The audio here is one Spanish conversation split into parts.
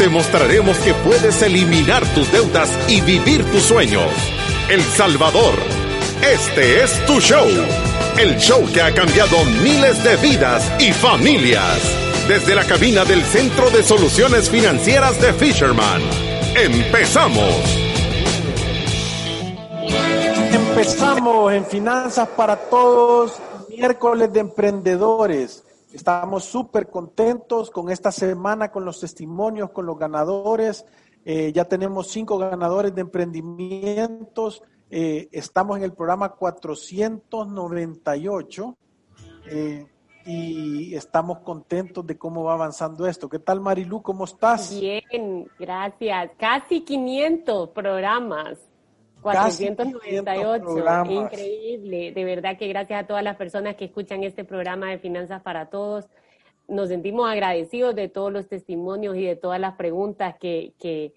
te mostraremos que puedes eliminar tus deudas y vivir tus sueños. El Salvador, este es tu show. El show que ha cambiado miles de vidas y familias. Desde la cabina del Centro de Soluciones Financieras de Fisherman. ¡Empezamos! Empezamos en Finanzas para Todos, miércoles de emprendedores. Estamos súper contentos con esta semana, con los testimonios, con los ganadores. Eh, ya tenemos cinco ganadores de emprendimientos. Eh, estamos en el programa 498 eh, y estamos contentos de cómo va avanzando esto. ¿Qué tal, Marilu? ¿Cómo estás? Bien, gracias. Casi 500 programas. 498, increíble. De verdad que gracias a todas las personas que escuchan este programa de Finanzas para Todos. Nos sentimos agradecidos de todos los testimonios y de todas las preguntas que, que,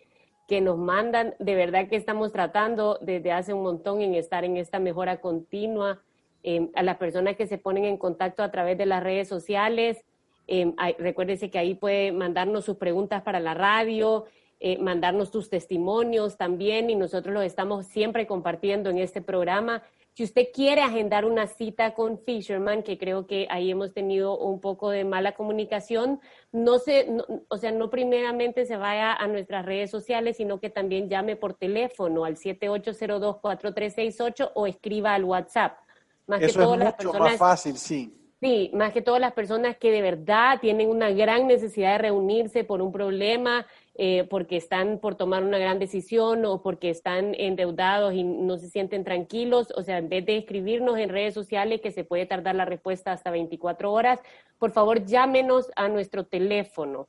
que nos mandan. De verdad que estamos tratando desde hace un montón en estar en esta mejora continua. Em, a las personas que se ponen en contacto a través de las redes sociales, eh, recuérdese que ahí puede mandarnos sus preguntas para la radio. Eh, mandarnos tus testimonios también y nosotros los estamos siempre compartiendo en este programa. Si usted quiere agendar una cita con Fisherman, que creo que ahí hemos tenido un poco de mala comunicación, no se, o sea, no primeramente se vaya a nuestras redes sociales, sino que también llame por teléfono al 7802-4368 o escriba al WhatsApp. Más Eso que todas es mucho más fácil, sí. Sí, más que todas las personas que de verdad tienen una gran necesidad de reunirse por un problema, eh, porque están por tomar una gran decisión o porque están endeudados y no se sienten tranquilos. O sea, en vez de escribirnos en redes sociales que se puede tardar la respuesta hasta 24 horas, por favor llámenos a nuestro teléfono.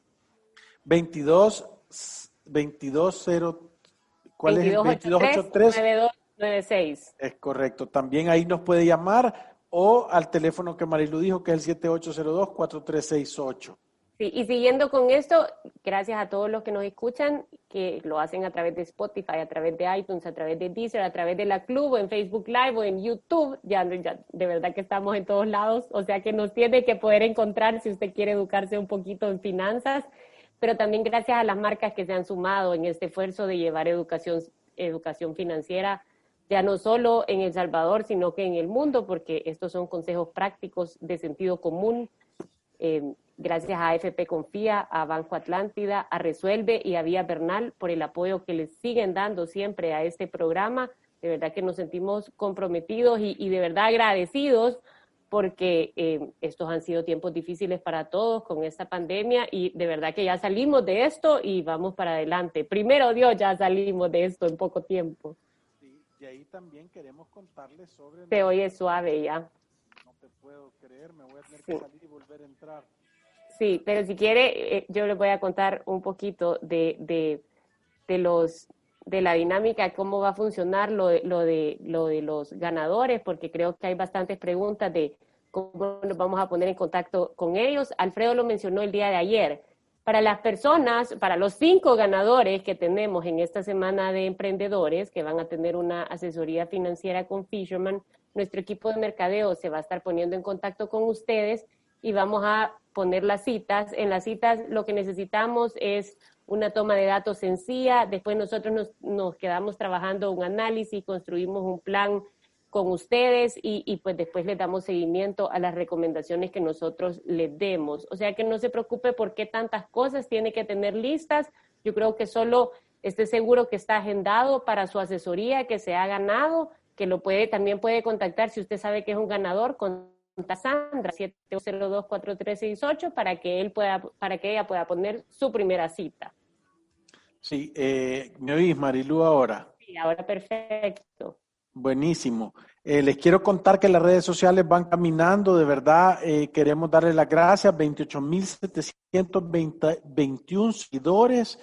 22 22 ¿cuál es? 2283 9296. Es correcto. También ahí nos puede llamar o al teléfono que Marilu dijo que es el 7802 4368. Sí, y siguiendo con esto, gracias a todos los que nos escuchan, que lo hacen a través de Spotify, a través de iTunes, a través de Deezer, a través de la Club, o en Facebook Live o en YouTube. Ya, de verdad que estamos en todos lados, o sea que nos tiene que poder encontrar si usted quiere educarse un poquito en finanzas, pero también gracias a las marcas que se han sumado en este esfuerzo de llevar educación, educación financiera ya no solo en El Salvador, sino que en el mundo, porque estos son consejos prácticos de sentido común. Eh, Gracias a AFP Confía, a Banco Atlántida, a Resuelve y a Vía Bernal por el apoyo que les siguen dando siempre a este programa. De verdad que nos sentimos comprometidos y, de verdad agradecidos porque eh, estos han sido tiempos difíciles para todos con esta pandemia y de verdad que ya salimos de esto y vamos para adelante. Primero Dios, ya salimos de esto en poco tiempo. Sí, y ahí también queremos contarles sobre... Te oye suave ya. No te puedo creer, me voy a tener que salir y volver a entrar. Sí, pero si quiere, eh, yo les voy a contar un poquito de, de, de, los de la dinámica, cómo va a funcionar lo de, lo, de, lo de los ganadores, porque creo que hay bastantes preguntas de cómo nos vamos a poner en contacto con ellos. Alfredo lo mencionó el día de ayer. Para las personas, para los cinco ganadores que tenemos en esta semana de emprendedores que van a tener una asesoría financiera con Fisherman, nuestro equipo de mercadeo se va a estar poniendo en contacto con ustedes y vamos a poner las citas. En las citas lo que necesitamos es una toma de datos sencilla, después nosotros nos, nos quedamos trabajando un análisis, construimos un plan con ustedes y, y, pues después les damos seguimiento a las recomendaciones que nosotros les demos. O sea que no se preocupe por qué tantas cosas tiene que tener listas. yo creo que solo esté seguro que está agendado para su asesoría, que se ha ganado, que lo puede, también puede contactar si usted sabe que es un ganador Sandra 7024368 para que él pueda para que ella pueda poner su primera cita. Sí, eh, ¿me oís, Marilu, ahora? Sí, ahora perfecto. Buenísimo. Eh, les quiero contar que las redes sociales van caminando, de verdad, eh, queremos darle las gracias, 28.721 seguidores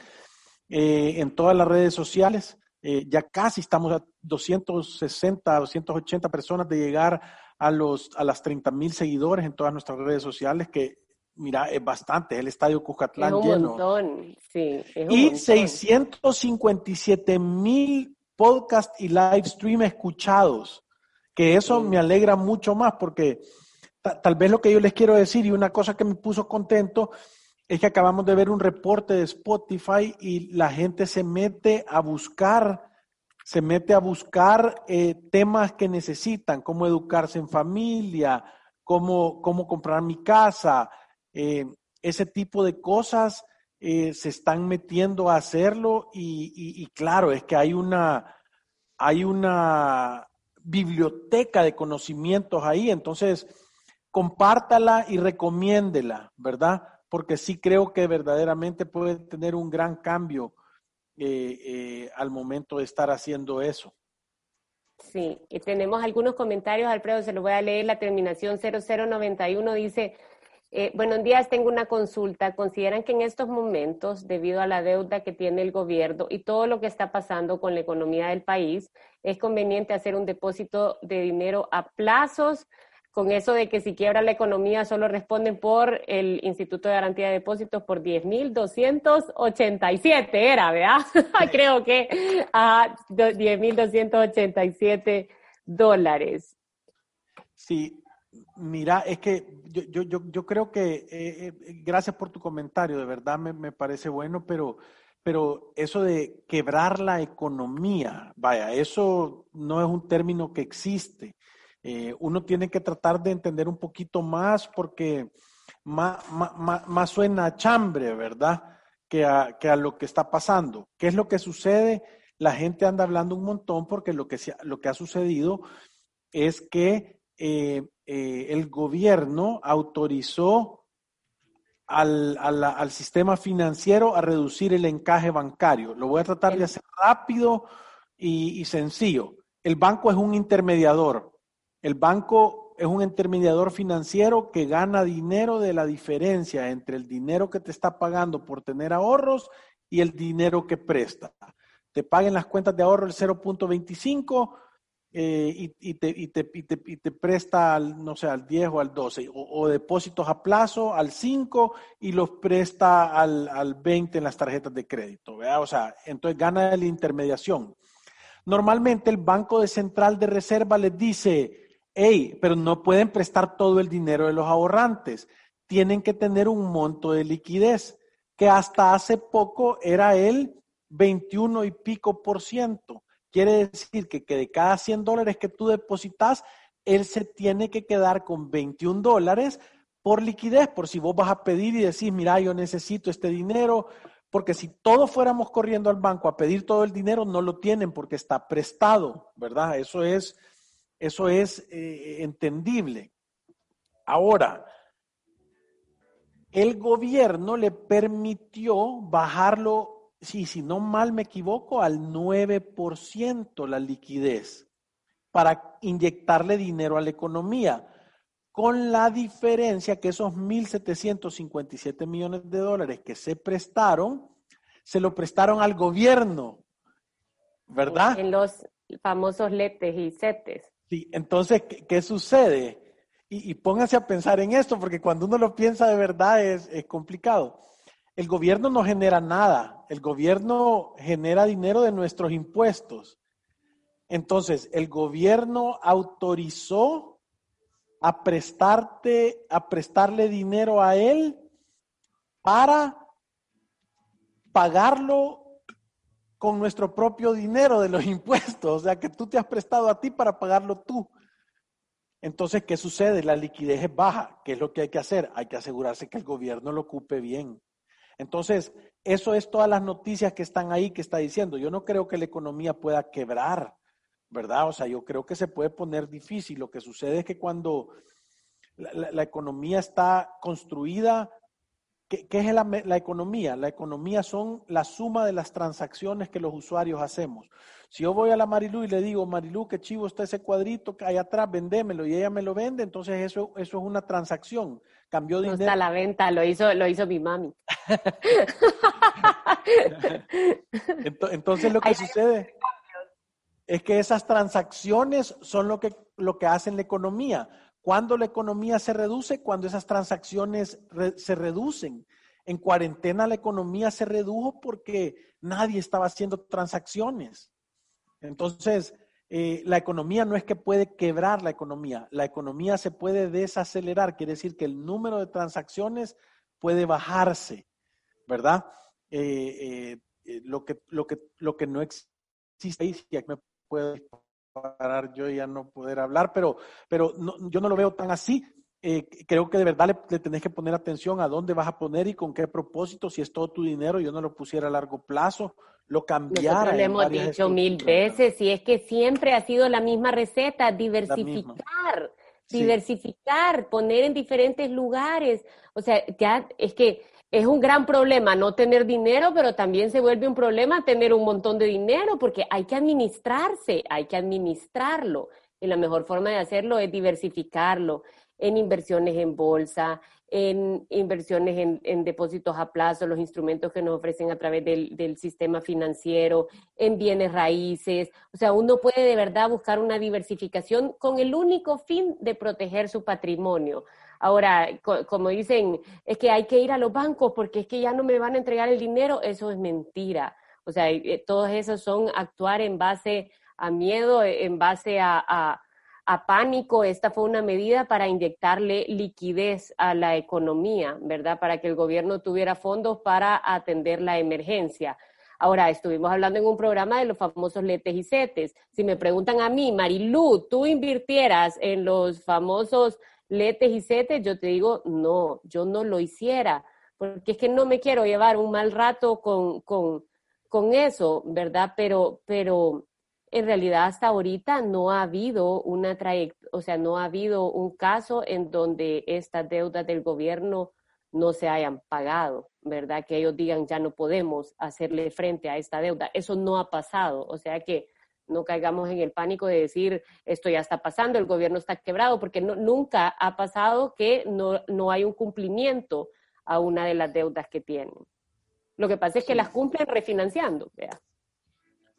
eh, en todas las redes sociales. Eh, ya casi estamos a 260, 280 personas de llegar a, los, a las 30 mil seguidores en todas nuestras redes sociales, que mira, es bastante, el estadio Cuscatlán es un lleno. Montón, sí, es un y montón. 657 mil podcast y live stream escuchados, que eso Sí. me alegra mucho más porque ta- tal vez lo que yo les quiero decir y una cosa que me puso contento es que acabamos de ver un reporte de Spotify y la gente se mete a buscar, se mete a buscar eh, temas que necesitan, cómo educarse en familia, cómo, cómo comprar mi casa, eh, ese tipo de cosas eh, se están metiendo a hacerlo y, y- claro, es que hay una, hay una biblioteca de conocimientos ahí, entonces compártala y recomiéndela, ¿verdad? Porque sí creo que verdaderamente puede tener un gran cambio eh, eh, al momento de estar haciendo eso. Sí, y tenemos algunos comentarios, Alfredo, se los voy a leer. La terminación 0091 dice, eh, buenos días, tengo una consulta. ¿Consideran que en estos momentos, debido a la deuda que tiene el gobierno y todo lo que está pasando con la economía del país, es conveniente hacer un depósito de dinero a plazos? Con eso de que si quiebra la economía solo responden por el Instituto de Garantía de Depósitos por 10.287 era, ¿verdad? Creo que a 10.287 dólares. Sí, mira, es que yo, yo, yo, yo creo que, eh, eh, gracias por tu comentario, de verdad me, me parece bueno, pero, pero eso de quebrar la economía, vaya, eso no es un término que existe. Eh, uno tiene que tratar de entender un poquito más porque más, más, más suena a chambre, ¿verdad? Que a, que a lo que está pasando. ¿Qué es lo que sucede? La gente anda hablando un montón porque lo que, se, lo que ha sucedido es que eh, eh, el gobierno autorizó al, al, al, sistema financiero a reducir el encaje bancario. Lo voy a tratar de hacer rápido y, y sencillo. El banco es un intermediador. El banco es un intermediador financiero que gana dinero de la diferencia entre el dinero que te está pagando por tener ahorros y el dinero que presta. Te paguen las cuentas de ahorro el 0.25 eh, y, te, presta, al, no sé, al 10 o al 12, o, depósitos a plazo al 5 y los presta al, al 20 en las tarjetas de crédito, ¿verdad? O sea, entonces gana la intermediación. Normalmente el Banco de Central de Reserva les dice, hey, pero no pueden prestar todo el dinero de los ahorrantes, tienen que tener un monto de liquidez, que hasta hace poco era el 21 y pico por ciento. Quiere decir que, de cada 100 dólares que tú depositas, él se tiene que quedar con 21 dólares por liquidez, por si vos vas a pedir y decís, mira, yo necesito este dinero, porque si todos fuéramos corriendo al banco a pedir todo el dinero, no lo tienen porque está prestado, ¿verdad? Eso es, eso es eh, entendible. Ahora, el gobierno le permitió bajarlo si, si no mal me equivoco, al 9% la liquidez para inyectarle dinero a la economía, con la diferencia que esos 1.757 millones de dólares que se prestaron, se lo prestaron al gobierno, ¿verdad? En los famosos letes y setes. Sí, entonces, ¿qué, sucede? Y, y, pónganse a pensar en esto, porque cuando uno lo piensa de verdad es, es complicado. El gobierno no genera nada, el gobierno genera dinero de nuestros impuestos. Entonces, el gobierno autorizó a prestarte, a prestarle dinero a él para pagarlo con nuestro propio dinero de los impuestos. O sea, que tú te has prestado a ti para pagarlo tú. Entonces, ¿qué sucede? La liquidez es baja. ¿Qué es lo que hay que hacer? Hay que asegurarse que el gobierno lo ocupe bien. Entonces, eso es todas las noticias que están ahí que está diciendo. Yo no creo que la economía pueda quebrar, ¿verdad? O sea, yo creo que se puede poner difícil. Lo que sucede es que cuando la, la, la economía está construida, ¿qué, qué es la, la, economía? La economía son la suma de las transacciones que los usuarios hacemos. Si yo voy a la Marilú y le digo, Marilú, qué chivo está ese cuadrito que hay atrás, vendémelo, y ella me lo vende, entonces eso, eso es una transacción. Cambió no dinero. está a la venta, lo hizo, lo hizo mi mami. Entonces lo que sucede es que esas transacciones son lo que, lo que hacen la economía. Cuando la economía se reduce, cuando esas transacciones se reducen. En cuarentena la economía se redujo porque nadie estaba haciendo transacciones. Entonces, eh, la economía no es que puede quebrar la economía, la economía se puede desacelerar, quiere decir que el número de transacciones puede bajarse, ¿verdad? Eh, eh, lo, que, lo, que, lo que no existe ahí, si me puedo parar yo ya no poder hablar, pero, pero yo no lo veo tan así. Eh, creo que de verdad le, tenés que poner atención a dónde vas a poner y con qué propósito. Si es todo tu dinero, yo no lo pusiera a largo plazo, lo cambiara. Nosotros lo hemos dicho mil veces y es que siempre ha sido la misma receta, diversificar, diversificar, poner en diferentes lugares. O sea, ya es que es un gran problema no tener dinero, pero también se vuelve un problema tener un montón de dinero porque hay que administrarse, hay que administrarlo. Y la mejor forma de hacerlo es diversificarlo en inversiones en bolsa, en inversiones en, depósitos a plazo, los instrumentos que nos ofrecen a través del, del, sistema financiero, en bienes raíces. O sea, uno puede de verdad buscar una diversificación con el único fin de proteger su patrimonio. Ahora, como dicen, es que hay que ir a los bancos porque es que ya no me van a entregar el dinero, eso es mentira. O sea, eh, todos esos son actuar en base a miedo, en base a a pánico. Esta fue una medida para inyectarle liquidez a la economía, ¿verdad? Para que el gobierno tuviera fondos para atender la emergencia. Ahora, estuvimos hablando en un programa de los famosos letes y setes. Si me preguntan a mí, Marilú, ¿tú invirtieras en los famosos letes y setes? Yo te digo, no, yo no lo hiciera, porque es que no me quiero llevar un mal rato con, con, con eso, ¿verdad? Pero, pero en realidad hasta ahorita no ha habido una trayectoria, o sea, no ha habido un caso en donde estas deudas del gobierno no se hayan pagado, ¿verdad? Que ellos digan ya no podemos hacerle frente a esta deuda. Eso no ha pasado, o sea que no caigamos en el pánico de decir esto ya está pasando, el gobierno está quebrado, porque nunca ha pasado que no, no hay un cumplimiento a una de las deudas que tienen. Lo que pasa es que las cumplen refinanciando, ¿vea?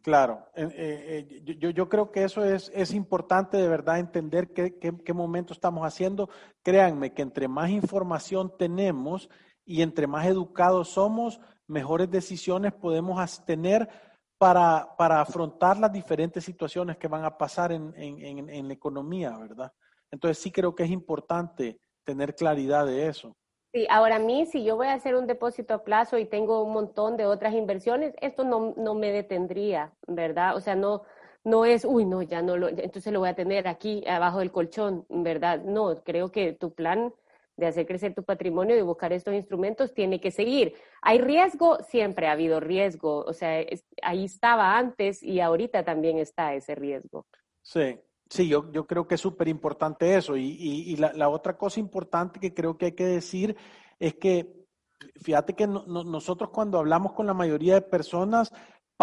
Claro, eh, eh, yo, yo, creo que eso es, es importante de verdad entender qué, qué, momento estamos haciendo. Créanme que entre más información tenemos y entre más educados somos, mejores decisiones podemos tener para, para afrontar las diferentes situaciones que van a pasar en, en, en la economía, ¿verdad? Entonces sí creo que es importante tener claridad de eso. Sí, ahora a mí, si yo voy a hacer un depósito a plazo y tengo un montón de otras inversiones, esto no, no me detendría, ¿verdad? O sea, no, no es, uy, no, ya no lo, entonces lo voy a tener aquí abajo del colchón, ¿verdad? No, creo que tu plan de hacer crecer tu patrimonio y buscar estos instrumentos tiene que seguir. ¿Hay riesgo? Siempre ha habido riesgo, o sea, ahí estaba antes y ahorita también está ese riesgo. Sí, Sí, yo, yo creo que es súper importante eso. Y, y, la, la, otra cosa importante que creo que hay que decir es que, fíjate que nosotros cuando hablamos con la mayoría de personas,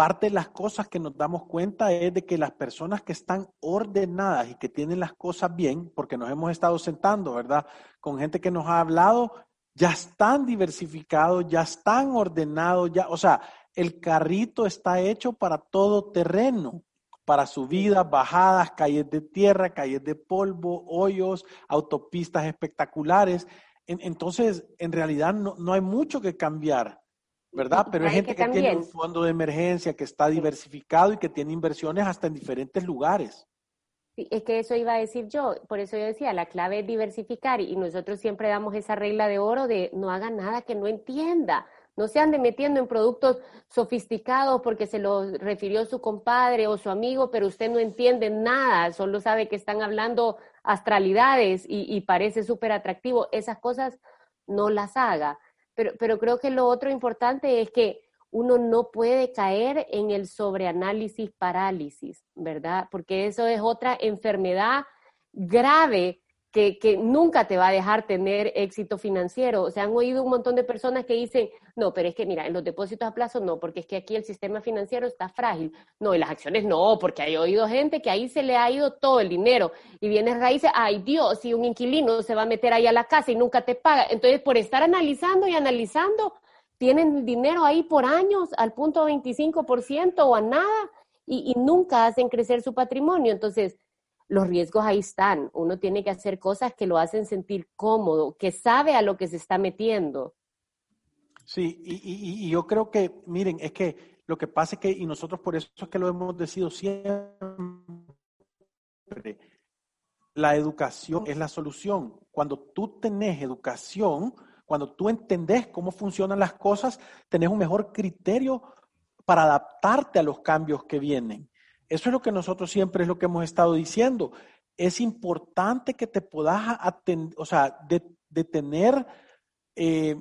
parte de las cosas que nos damos cuenta es de que las personas que están ordenadas y que tienen las cosas bien, porque nos hemos estado sentando, ¿verdad? Con gente que nos ha hablado, ya están diversificados, ya están ordenados, ya, o sea, el carrito está hecho para todo terreno para subidas, bajadas, calles de tierra, calles de polvo, hoyos, autopistas espectaculares. entonces, en realidad no, hay mucho que cambiar, ¿verdad? Pero hay gente que, tiene un fondo de emergencia, que está diversificado y que tiene inversiones hasta en diferentes lugares. Sí, es que eso iba a decir yo, por eso yo decía, la clave es diversificar y nosotros siempre damos esa regla de oro de no haga nada que no entienda. No se ande metiendo en productos sofisticados porque se lo refirió su compadre o su amigo, pero usted no entiende nada, solo sabe que están hablando astralidades y, parece súper atractivo. Esas cosas no las haga. Pero, pero creo que lo otro importante es que uno no puede caer en el sobreanálisis parálisis, ¿verdad? Porque eso es otra enfermedad grave que, nunca te va a dejar tener éxito financiero. O sea, han oído un montón de personas que dicen, no, pero es que mira, en los depósitos a plazo no, porque es que aquí el sistema financiero está frágil. No, y las acciones no, porque hay oído gente que ahí se le ha ido todo el dinero. Y vienes raíces, ay Dios, si un inquilino se va a meter ahí a la casa y nunca te paga. Entonces, por estar analizando y analizando, tienen dinero ahí por años al punto 25% o a nada y nunca hacen crecer su patrimonio. Entonces, los riesgos ahí están. Uno tiene que hacer cosas que lo hacen sentir cómodo, que sabe a lo que se está metiendo. Sí, y, yo creo que, miren, es que lo que pasa es que, y nosotros por eso es que lo hemos decidido siempre, la educación es la solución. Cuando tú tenés educación, cuando tú entendés cómo funcionan las cosas, tenés un mejor criterio para adaptarte a los cambios que vienen. Eso es lo que nosotros siempre es lo que hemos estado diciendo. Es importante que te puedas atender, o sea, detener eh,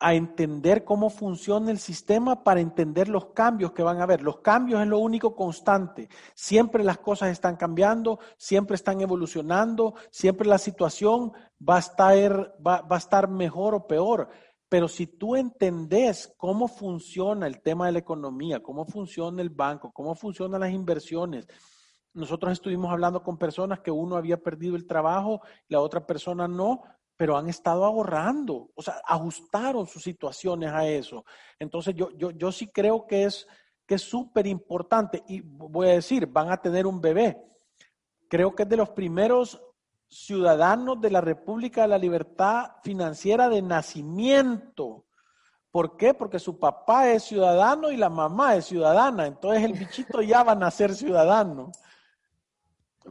a entender cómo funciona el sistema para entender los cambios que van a haber. Los cambios es lo único constante. Siempre las cosas están cambiando, siempre están evolucionando, siempre la situación va a estar, va a estar mejor o peor. Pero si tú entendés cómo funciona el tema de la economía, cómo funciona el banco, cómo funcionan las inversiones, nosotros estuvimos hablando con personas que uno había perdido el trabajo, la otra persona no, pero han estado ahorrando, o sea, ajustaron sus situaciones a eso. Entonces yo, yo, yo sí creo que es que es súper importante y voy a decir, van a tener un bebé. Creo que es de los primeros ciudadanos de la República de la Libertad Financiera de nacimiento. ¿Por qué? Porque su papá es ciudadano y la mamá es ciudadana. Entonces el bichito ya va a nacer ciudadano.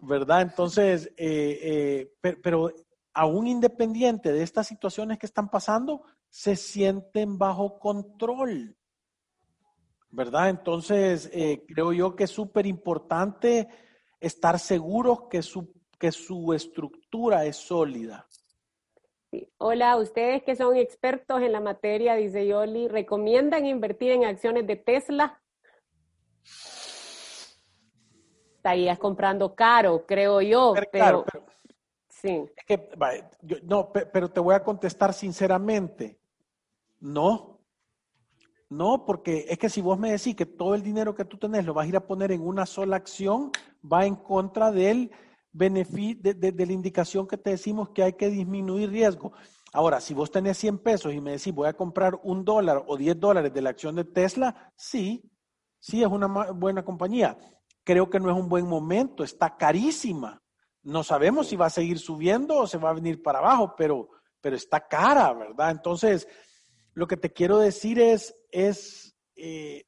¿Verdad? Entonces, eh, eh, pero, aún independiente de estas situaciones que están pasando, se sienten bajo control. ¿Verdad? Entonces, eh, creo yo que es súper importante estar seguros que su que su estructura es sólida. Hola, ustedes que son expertos en la materia, dice Yoli, ¿recomiendan invertir en acciones de Tesla? Estarías comprando caro, creo yo. Pero, sí. no, pero te voy a contestar sinceramente. No. No, porque es que si vos me decís que todo el dinero que tú tenés lo vas a ir a poner en una sola acción, va en contra del de, la indicación que te decimos que hay que disminuir riesgo. Ahora, si vos tenés 100 pesos y me decís voy a comprar un dólar o 10 dólares de la acción de Tesla, sí, sí es una buena compañía. Creo que no es un buen momento, está carísima. No sabemos si va a seguir subiendo o se va a venir para abajo, pero, pero está cara, ¿verdad? Entonces, lo que te quiero decir es, es eh,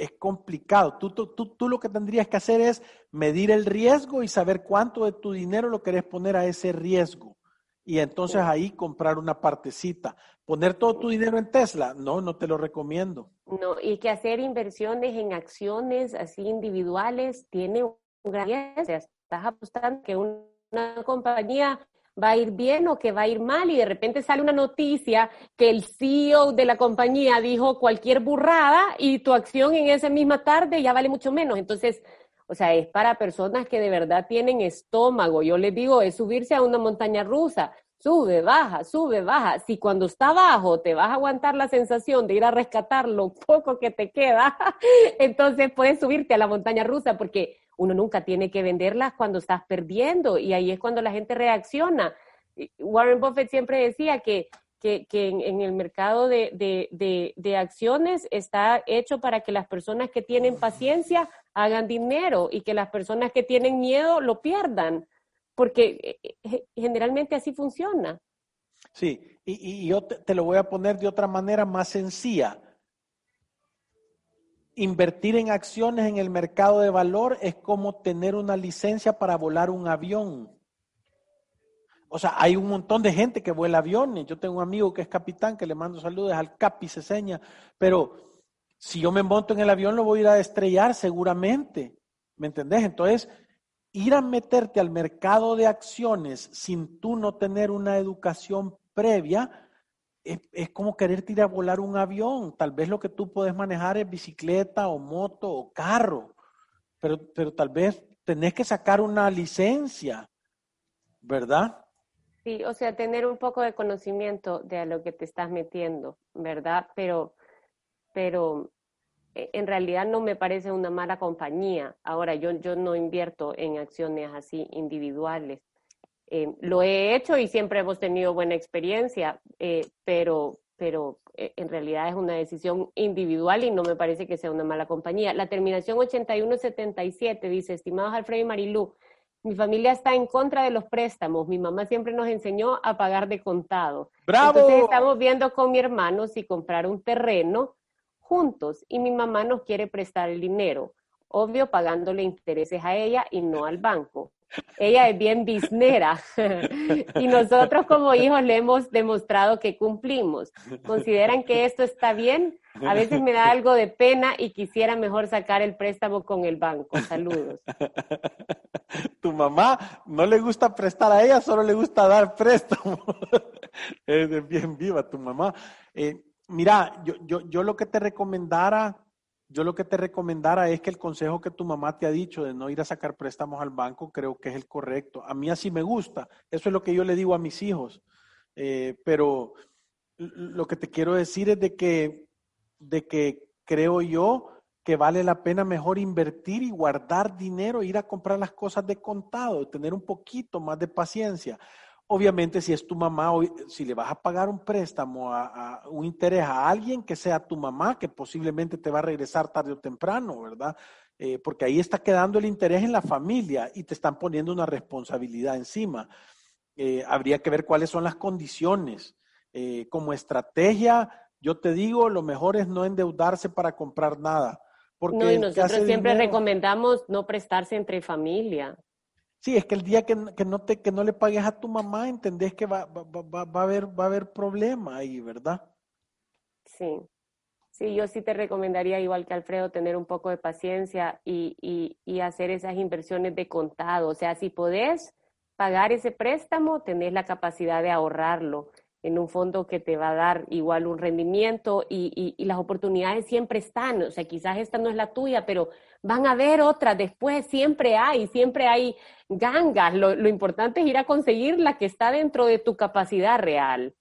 es complicado. Tú, tú, tú, lo que tendrías que hacer es medir el riesgo y saber cuánto de tu dinero lo querés poner a ese riesgo. Y entonces ahí comprar una partecita. Poner todo tu dinero en Tesla, no, no te lo recomiendo. No, y que hacer inversiones en acciones así individuales tiene un gran riesgo. Estás apostando que una compañía va a ir bien o que va a ir mal y de repente sale una noticia que el CEO de la compañía dijo cualquier burrada y tu acción en esa misma tarde ya vale mucho menos. Entonces, o sea, es para personas que de verdad tienen estómago. Yo les digo, es subirse a una montaña rusa. Sube, baja, sube, baja. Si cuando está abajo te vas a aguantar la sensación de ir a rescatar lo poco que te queda, entonces puedes subirte a la montaña rusa porque uno nunca tiene que venderlas cuando estás perdiendo y ahí es cuando la gente reacciona. Warren Buffett siempre decía que, que, en, el mercado de, acciones está hecho para que las personas que tienen paciencia hagan dinero y que las personas que tienen miedo lo pierdan, porque eh, eh, generalmente así funciona. Sí, y, yo te, lo voy a poner de otra manera más sencilla Invertir en acciones en el mercado de valor es como tener una licencia para volar un avión. O sea, hay un montón de gente que vuela aviones. Yo tengo un amigo que es capitán, que le mando saludos al Capi, se seña. Pero si yo me monto en el avión, lo voy a ir a estrellar seguramente. ¿Me entendés? Entonces, ir a meterte al mercado de acciones sin tú no tener una educación previa, es, como querer tirar a volar un avión. Tal vez lo que tú puedes manejar es bicicleta o moto o carro, pero, pero tal vez tenés que sacar una licencia, ¿verdad? Sí, o sea, tener un poco de conocimiento de a lo que te estás metiendo, ¿verdad? Pero, pero eh, en realidad no me parece una mala compañía. Ahora, yo, yo no invierto en acciones así individuales. Eh, lo he hecho y siempre hemos tenido buena experiencia, eh, pero, pero eh, en realidad es una decisión individual y no me parece que sea una mala compañía. La terminación 8177 dice, estimados Alfredo y Marilú, mi familia está en contra de los préstamos. Mi mamá siempre nos enseñó a pagar de contado. ¡Bravo! Entonces estamos viendo con mi hermano si comprar un terreno juntos y mi mamá nos quiere prestar el dinero, obvio pagándole intereses a ella y no al banco. Ella es bien biznera y nosotros como hijos le hemos demostrado que cumplimos. ¿Consideran que esto está bien? A veces me da algo de pena y quisiera mejor sacar el préstamo con el banco. Saludos. Tu mamá no le gusta prestar a ella, solo le gusta dar préstamo. Es bien viva tu mamá. Eh, mira, yo, yo, yo lo que te recomendara yo lo que te recomendara es que el consejo que tu mamá te ha dicho de no ir a sacar préstamos al banco, creo que es el correcto. A mí así me gusta. Eso es lo que yo le digo a mis hijos. Eh, pero lo que te quiero decir es de que, de que creo yo que vale la pena mejor invertir y guardar dinero, ir a comprar las cosas de contado, tener un poquito más de paciencia. Obviamente, si es tu mamá, si le vas a pagar un préstamo, a, un interés a alguien que sea tu mamá, que posiblemente te va a regresar tarde o temprano, ¿verdad? Eh, porque ahí está quedando el interés en la familia y te están poniendo una responsabilidad encima. Eh, habría que ver cuáles son las condiciones. Eh, como estrategia, yo te digo, lo mejor es no endeudarse para comprar nada. Porque no, y nosotros siempre recomendamos no prestarse entre familia. Sí, es que el día que, no, te, que no le pagues a tu mamá, entendés que va, va, va, a haber, va a haber problema ahí, ¿verdad? Sí. Sí, yo sí te recomendaría, igual que Alfredo, tener un poco de paciencia y, y, y hacer esas inversiones de contado. O sea, si podés pagar ese préstamo, tenés la capacidad de ahorrarlo en un fondo que te va a dar igual un rendimiento y, y, las oportunidades siempre están. O sea, quizás esta no es la tuya, pero van a haber otras después, siempre hay, siempre hay gangas. Lo, lo importante es ir a conseguir la que está dentro de tu capacidad real.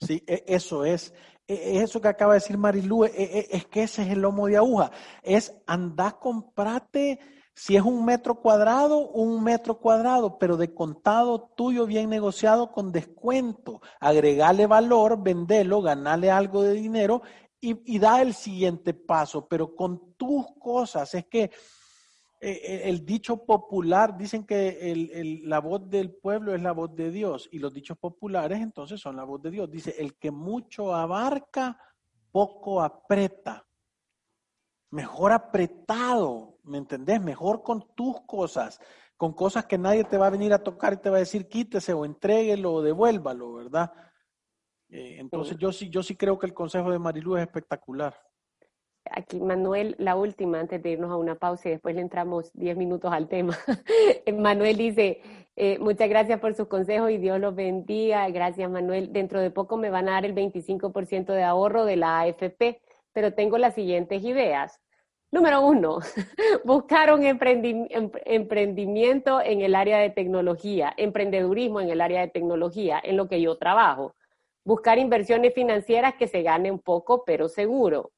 Sí, e, eso es. E, e, eso que acaba de decir Marilú, es que ese es el lomo de aguja. Es andar, comprate si es un metro cuadrado, un metro cuadrado, pero de contado tuyo bien negociado con descuento. Agregale valor, vendelo, ganale algo de dinero y, da el siguiente paso, pero con tus cosas. Es que eh, eh, el dicho popular, dicen que la voz del pueblo es la voz de Dios y los dichos populares entonces son la voz de Dios. Dice, el que mucho abarca, poco aprieta. Mejor apretado, ¿me entendés? Mejor con tus cosas, con cosas que nadie te va a venir a tocar y te va a decir quítese o entréguelo o devuélvalo, ¿verdad? Eh, entonces yo sí, yo sí creo que el consejo de Marilu es espectacular. Aquí Manuel, la última, antes de irnos a una pausa y después le entramos diez minutos al tema. Manuel dice, eh, muchas gracias por sus consejos y Dios los bendiga. Gracias Manuel. Dentro de poco me van a dar el 25% de ahorro de la AFP, pero tengo las siguientes ideas. Número uno, buscar un emprendimiento en el área de tecnología, emprendedurismo en el área de tecnología, en lo que yo trabajo. Buscar inversiones financieras que se gane un poco, pero seguro.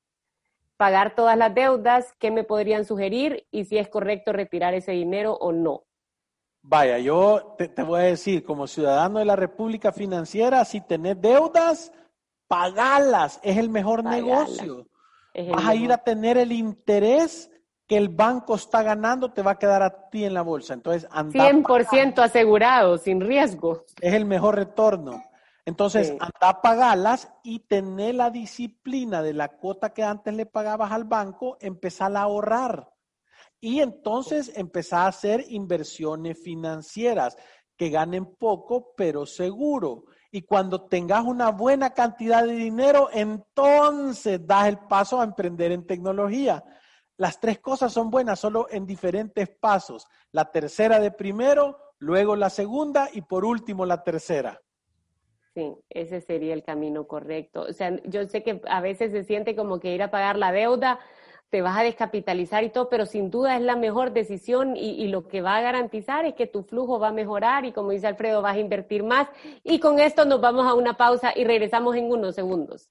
Pagar todas las deudas, ¿qué me podrían sugerir? Y si es correcto retirar ese dinero o no. Vaya, yo te, voy a decir, como ciudadano de la República Financiera, si tenés deudas, pagalas, es el mejor negocio vas a ir a tener el interés que el banco está ganando, te va a quedar a ti en la bolsa. Entonces, anda 100% asegurado, sin riesgo. Es el mejor retorno. Entonces, anda a pagarlas y tener la disciplina de la cuota que antes le pagabas al banco, empezar a ahorrar. Y entonces empezar a hacer inversiones financieras que ganen poco, pero seguro. Y cuando tengas una buena cantidad de dinero, entonces das el paso a emprender en tecnología. Las tres cosas son buenas, solo en diferentes pasos. La tercera de primero, luego la segunda y por último la tercera. Sí, ese sería el camino correcto. O sea, yo sé que a veces se siente como que ir a pagar la deuda te vas a descapitalizar y todo, pero sin duda es la mejor decisión y, lo que va a garantizar es que tu flujo va a mejorar y como dice Alfredo, vas a invertir más. Y con esto nos vamos a una pausa y regresamos en unos segundos.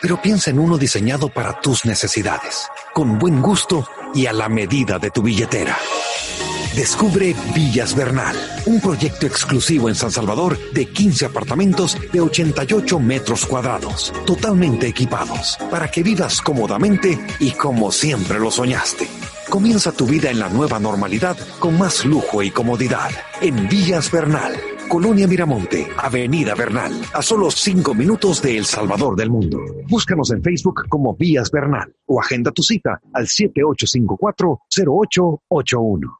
pero piensa en uno diseñado para tus necesidades, con buen gusto y a la medida de tu billetera. Descubre Villas Bernal, un proyecto exclusivo en San Salvador de 15 apartamentos de 88 metros cuadrados, totalmente equipados, para que vivas cómodamente y como siempre lo soñaste. Comienza tu vida en la nueva normalidad con más lujo y comodidad en Villas Bernal Colonia Miramonte, Avenida Bernal, a solo cinco minutos de El Salvador del Mundo. Búscanos en Facebook como Vías Bernal o agenda tu cita al 7854-0881.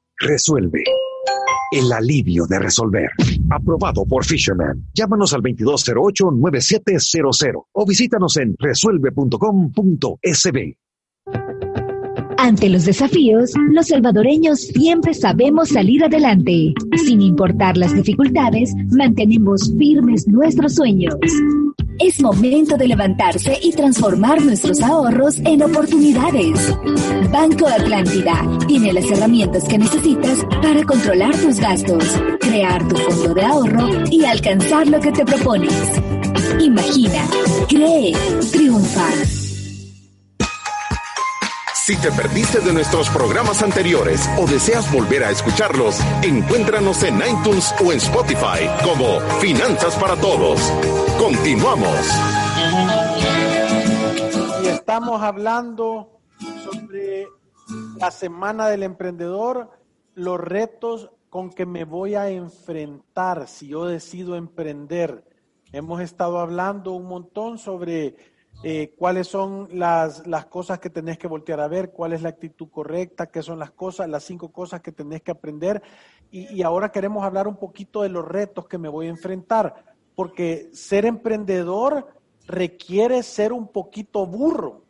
Resuelve. El alivio de resolver. Aprobado por Fisherman. Llámanos al 2208-9700 o visítanos en resuelve.com.sb. Ante los desafíos, los salvadoreños siempre sabemos salir adelante. Sin importar las dificultades, mantenemos firmes nuestros sueños. Es momento de levantarse y transformar nuestros ahorros en oportunidades. Banco Atlántida tiene las herramientas que necesitas para controlar tus gastos, crear tu fondo de ahorro y alcanzar lo que te propones. Imagina, cree, triunfa. Si te perdiste de nuestros programas anteriores o deseas volver a escucharlos, encuéntranos en iTunes o en Spotify como Finanzas para Todos. Continuamos. Y estamos hablando sobre la Semana del Emprendedor, los retos con que me voy a enfrentar si yo decido emprender. Hemos estado hablando un montón sobre eh, cuáles son las, las, cosas que tenés que voltear a ver, cuál es la actitud correcta, qué son las cosas, las cinco cosas que tenés que aprender. Y, y, ahora queremos hablar un poquito de los retos que me voy a enfrentar, porque ser emprendedor requiere ser un poquito burro.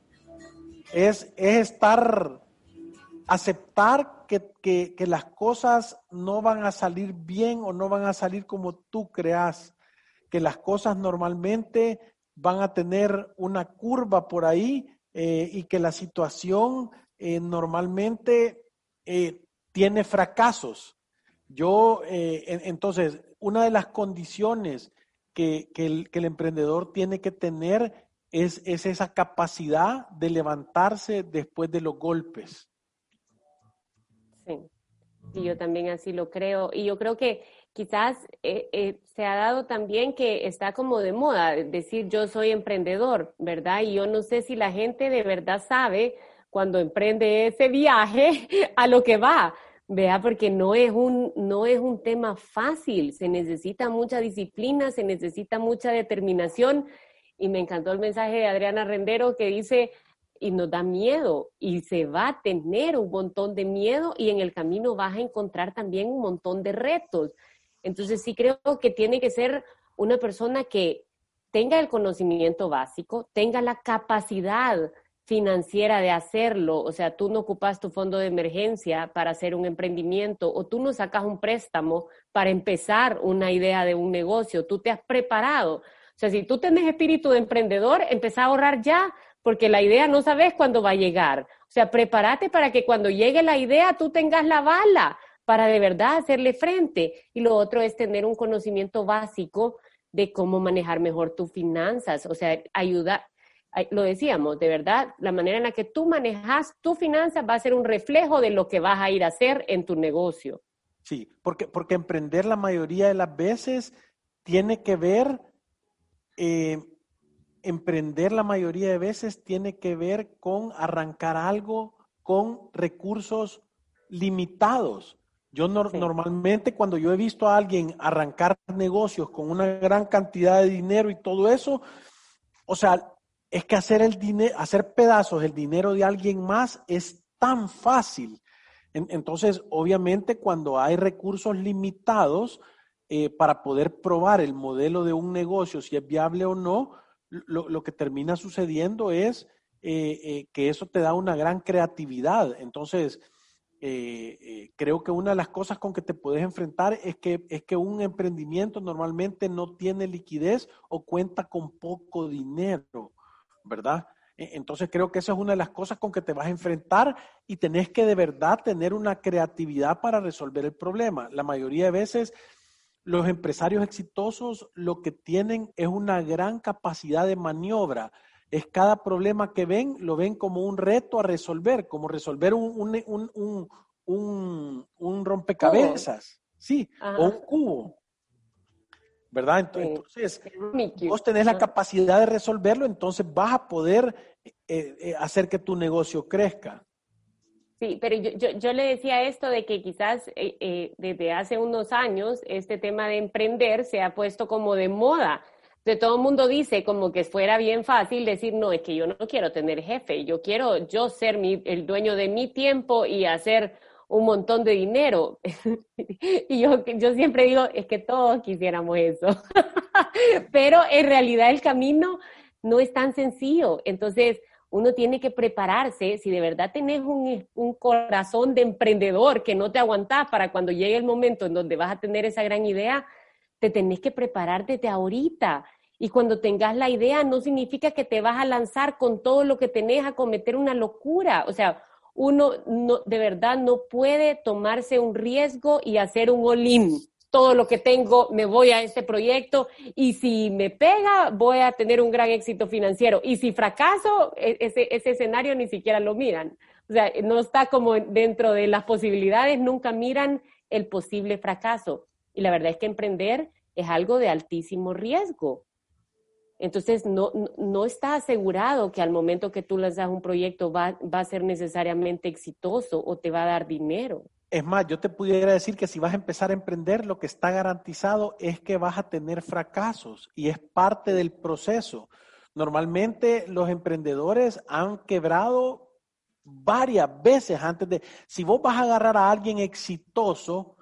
Es, es estar, aceptar que, que, las cosas no van a salir bien o no van a salir como tú creas, que las cosas normalmente van a tener una curva por ahí eh, y que la situación eh, normalmente eh, tiene fracasos. Yo, entonces, una de las condiciones que, el, emprendedor tiene que tener es, es, esa capacidad de levantarse después de los golpes. Sí, y yo también así lo creo. Y yo creo que quizás eh, eh, se ha dado también que está como de moda decir yo soy emprendedor, ¿verdad? Y yo no sé si la gente de verdad sabe cuando emprende ese viaje a lo que va, vea, porque no es un, no es un tema fácil, se necesita mucha disciplina, se necesita mucha determinación. Y me encantó el mensaje de Adriana Rendero que dice, y nos da miedo y se va a tener un montón de miedo y en el camino vas a encontrar también un montón de retos. Entonces sí creo que tiene que ser una persona que tenga el conocimiento básico, tenga la capacidad financiera de hacerlo, o sea, tú no ocupas tu fondo de emergencia para hacer un emprendimiento o tú no sacas un préstamo para empezar una idea de un negocio, tú te has preparado. O sea, si tú tienes espíritu de emprendedor, empieza a ahorrar ya, porque la idea no sabes cuándo va a llegar. O sea, prepárate para que cuando llegue la idea tú tengas la bala, para de verdad hacerle frente. Y lo otro es tener un conocimiento básico de cómo manejar mejor tus finanzas, o sea, ayuda, lo decíamos, de verdad, la manera en la que tú manejas tu finanzas va a ser un reflejo de lo que vas a ir a hacer en tu negocio. Sí, porque, porque emprender la mayoría de las veces tiene que ver, eh, emprender la mayoría de veces tiene que ver con arrancar algo con recursos limitados. Yo normalmente cuando yo he visto a alguien arrancar negocios con una gran cantidad de dinero y todo eso, o sea, es que hacer el hacer pedazos el dinero de alguien más es tan fácil. entonces, obviamente, cuando hay recursos limitados eh, para poder probar el modelo de un negocio, si es viable o no, lo, que termina sucediendo es eh, eh, que eso te da una gran creatividad. Entonces, creo que una de las cosas con que te puedes enfrentar es que, es que un emprendimiento normalmente no tiene liquidez o cuenta con poco dinero, ¿verdad? E, entonces creo que esa es una de las cosas con que te vas a enfrentar y tenés que de verdad tener una creatividad para resolver el problema. La mayoría de veces los empresarios exitosos lo que tienen es una gran capacidad de maniobra es cada problema que ven, lo ven como un reto a resolver, como resolver un, un, rompecabezas, sí, o un cubo. ¿Verdad? Entonces, vos tenés la capacidad de resolverlo, entonces vas a poder eh, eh, hacer que tu negocio crezca. Sí, pero yo, yo, le decía esto de que quizás eh, desde hace unos años este tema de emprender se ha puesto como de moda de todo el mundo dice como que fuera bien fácil decir, no, es que yo no quiero tener jefe, yo quiero yo ser el dueño de mi tiempo y hacer un montón de dinero. y yo, yo siempre digo, es que todos quisiéramos eso. Pero en realidad el camino no es tan sencillo. Entonces, uno tiene que prepararse, si de verdad tenés un, un, corazón de emprendedor que no te aguantás para cuando llegue el momento en donde vas a tener esa gran idea, te tenés que preparar desde ahorita. Y cuando tengas la idea, no significa que te vas a lanzar con todo lo que tenés a cometer una locura. O sea, uno no, de verdad no puede tomarse un riesgo y hacer un all Todo lo que tengo, me voy a este proyecto y si me pega, voy a tener un gran éxito financiero. Y si fracaso, e, ese, ese escenario ni siquiera lo miran. O sea, no está como dentro de las posibilidades, nunca miran el posible fracaso. Y la verdad es que emprender es algo de altísimo riesgo. Entonces, no, no está asegurado que al momento que tú lanzas un proyecto va, va, a ser necesariamente exitoso o te va a dar dinero. Es más, yo te pudiera decir que si vas a empezar a emprender, lo que está garantizado es que vas a tener fracasos y es parte del proceso. Normalmente los emprendedores han quebrado varias veces antes de, si vos vas a agarrar a alguien exitoso,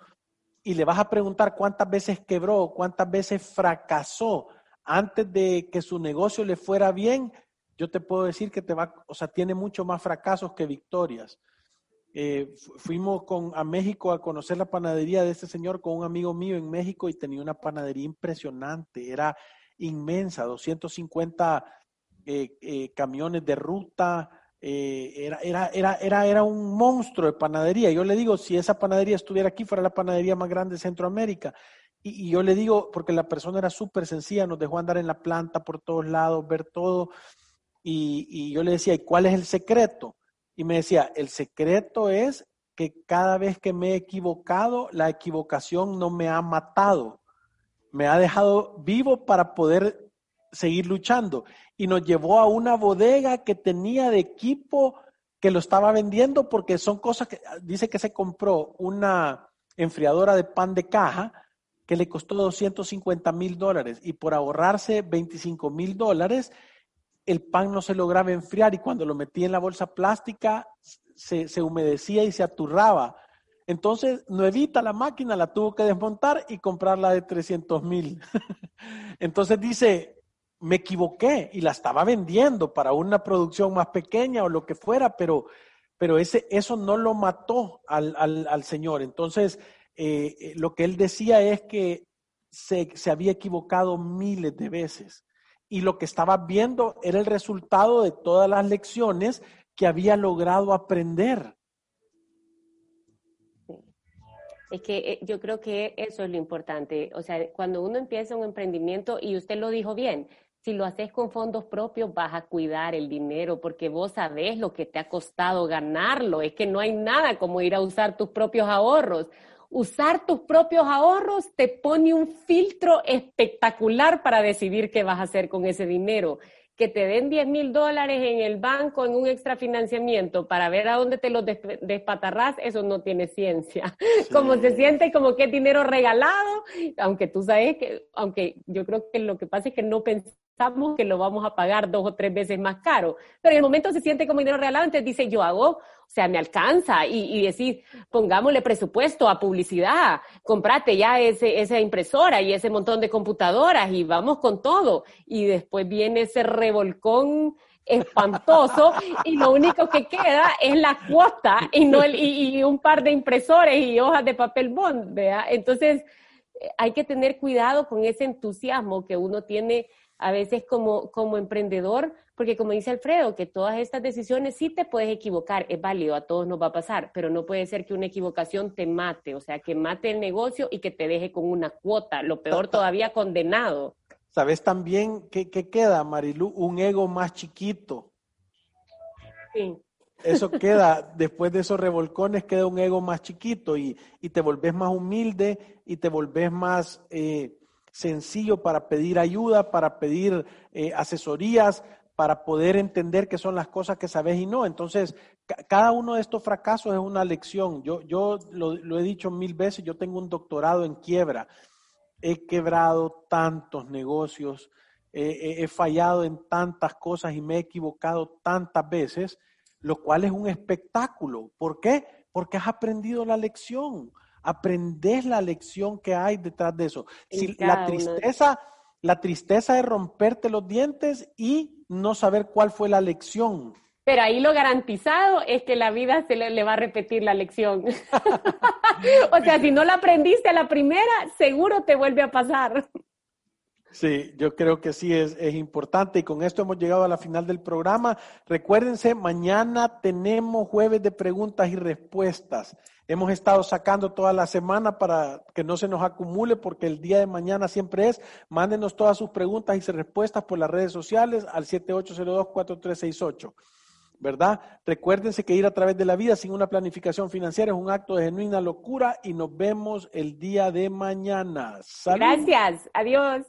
y le vas a preguntar cuántas veces quebró, cuántas veces fracasó antes de que su negocio le fuera bien, yo te puedo decir que te va, o sea, tiene mucho más fracasos que victorias. Eh, fuimos a México a conocer la panadería de este señor con un amigo mío en México y tenía una panadería impresionante, era inmensa, 250 eh, eh, camiones de ruta, era, era, era, era, era un monstruo de panadería. Yo le digo, si esa panadería estuviera aquí, fuera la panadería más grande de Centroamérica. Y, yo le digo, porque la persona era súper sencilla, nos dejó andar en la planta por todos lados, ver todo. Y, y yo le decía, ¿y cuál es el secreto? Y me decía, el secreto es que cada vez que me he equivocado, la equivocación no me ha matado, me ha dejado vivo para poder seguir luchando y nos llevó a una bodega que tenía de equipo que lo estaba vendiendo porque son cosas que dice que se compró una enfriadora de pan de caja que le costó 250 mil dólares y por ahorrarse 25 mil dólares, el pan no se lograba enfriar y cuando lo metía en la bolsa plástica se, se humedecía y se aturraba. Entonces, nuevita la máquina, la tuvo que desmontar y comprarla de 300 mil. Entonces dice, me equivoqué y la estaba vendiendo para una producción más pequeña o lo que fuera, pero, pero ese, eso no lo mató al, al, Señor. Entonces, eh, eh, lo que él decía es que se, se, había equivocado miles de veces y lo que estaba viendo era el resultado de todas las lecciones que había logrado aprender. Es que eh, yo creo que eso es lo importante. O sea, cuando uno empieza un emprendimiento, y usted lo dijo bien, si lo haces con fondos propios, vas a cuidar el dinero porque vos sabés lo que te ha costado ganarlo. Es que no hay nada como ir a usar tus propios ahorros. Usar tus propios ahorros te pone un filtro espectacular para decidir qué vas a hacer con ese dinero que te den 10 mil dólares en el banco en un extrafinanciamiento para ver a dónde te los despatarrás, eso no tiene ciencia. Como se siente como que es dinero regalado, aunque tú sabes que, aunque yo creo que lo que pasa es que no pensamos que lo vamos a pagar dos o tres veces más caro. Pero en el momento se siente como dinero regalado, entonces dice, yo hago, o sea, me alcanza y, y decir, pongámosle presupuesto a publicidad, comprate ya ese, esa impresora y ese montón de computadoras y vamos con todo. Y después viene ese revolcón espantoso y lo único que queda es la cuota y no el, y, un par de impresores y hojas de papel bond, ¿vea? Entonces eh, hay que tener cuidado con ese entusiasmo que uno tiene a veces como, como emprendedor, porque como dice Alfredo, que todas estas decisiones sí te puedes equivocar, es válido, a todos nos va a pasar, pero no puede ser que una equivocación te mate, o sea, que mate el negocio y que te deje con una cuota, lo peor todavía condenado. ¿Sabes también qué, queda, Marilu? Un ego más chiquito. Sí. Eso queda, después de esos revolcones queda un ego más chiquito y, y te volvés más humilde y te volvés más... Eh, sencillo para pedir ayuda, para pedir eh, asesorías, para poder entender qué son las cosas que sabes y no. Entonces, cada uno de estos fracasos es una lección. Yo, yo lo, he dicho mil veces, yo tengo un doctorado en quiebra. He quebrado tantos negocios, he fallado en tantas cosas y me he equivocado tantas veces, lo cual es un espectáculo. ¿Por qué? Porque has aprendido la lección aprendes la lección que hay detrás de eso. Si la tristeza, la tristeza es romperte los dientes y no saber cuál fue la lección. Pero ahí lo garantizado es que la vida se le, le va a repetir la lección. o sea, si no la aprendiste a la primera, seguro te vuelve a pasar. Sí, yo creo que sí es, es, importante y con esto hemos llegado a la final del programa. Recuérdense, mañana tenemos jueves de preguntas y respuestas. Hemos estado sacando toda la semana para que no se nos acumule porque el día de mañana siempre es. Mándenos todas sus preguntas y sus respuestas por las redes sociales al 7802-4368. ¿verdad? Recuérdense que ir a través de la vida sin una planificación financiera es un acto de genuina locura y nos vemos el día de mañana. Gracias, adiós.